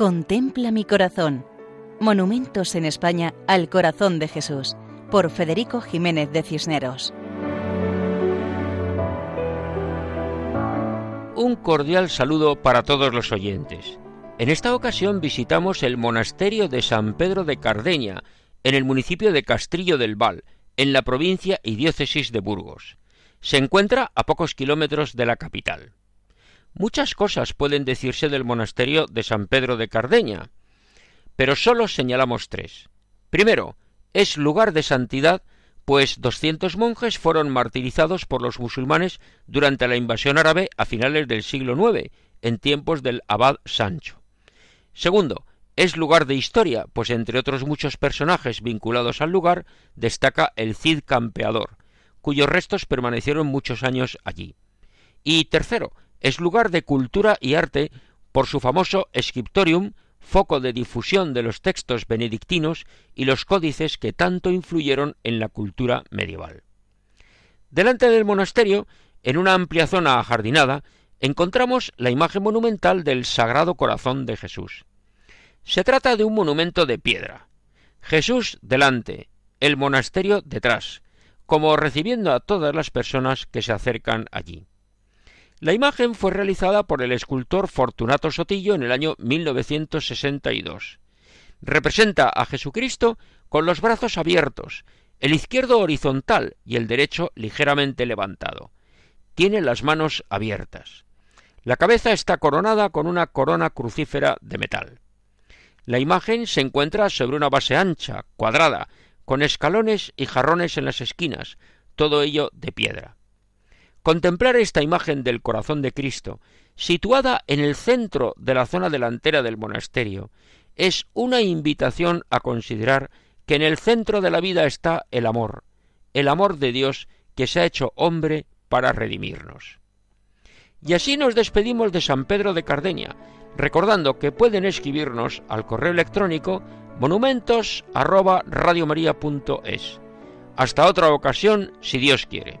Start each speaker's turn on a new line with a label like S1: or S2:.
S1: Contempla mi corazón. Monumentos en España al corazón de Jesús, por Federico Jiménez de Cisneros.
S2: Un cordial saludo para todos los oyentes. En esta ocasión visitamos el monasterio de San Pedro de Cardeña, en el municipio de Castrillo del Val, en la provincia y diócesis de Burgos. Se encuentra a pocos kilómetros de la capital. Muchas cosas pueden decirse del monasterio de San Pedro de Cardeña, pero solo señalamos tres. Primero, es lugar de santidad, pues doscientos monjes fueron martirizados por los musulmanes durante la invasión árabe a finales del siglo IX, en tiempos del abad Sancho. Segundo, es lugar de historia, pues entre otros muchos personajes vinculados al lugar destaca el Cid Campeador, cuyos restos permanecieron muchos años allí. Y tercero, es lugar de cultura y arte por su famoso Scriptorium, foco de difusión de los textos benedictinos y los códices que tanto influyeron en la cultura medieval. Delante del monasterio, en una amplia zona ajardinada, encontramos la imagen monumental del Sagrado Corazón de Jesús. Se trata de un monumento de piedra. Jesús delante, el monasterio detrás, como recibiendo a todas las personas que se acercan allí. La imagen fue realizada por el escultor Fortunato Sotillo en el año 1962. Representa a Jesucristo con los brazos abiertos, el izquierdo horizontal y el derecho ligeramente levantado. Tiene las manos abiertas. La cabeza está coronada con una corona crucífera de metal. La imagen se encuentra sobre una base ancha, cuadrada, con escalones y jarrones en las esquinas, todo ello de piedra. Contemplar esta imagen del corazón de Cristo, situada en el centro de la zona delantera del monasterio, es una invitación a considerar que en el centro de la vida está el amor, el amor de Dios que se ha hecho hombre para redimirnos. Y así nos despedimos de San Pedro de Cardeña, recordando que pueden escribirnos al correo electrónico monumentos Hasta otra ocasión, si Dios quiere.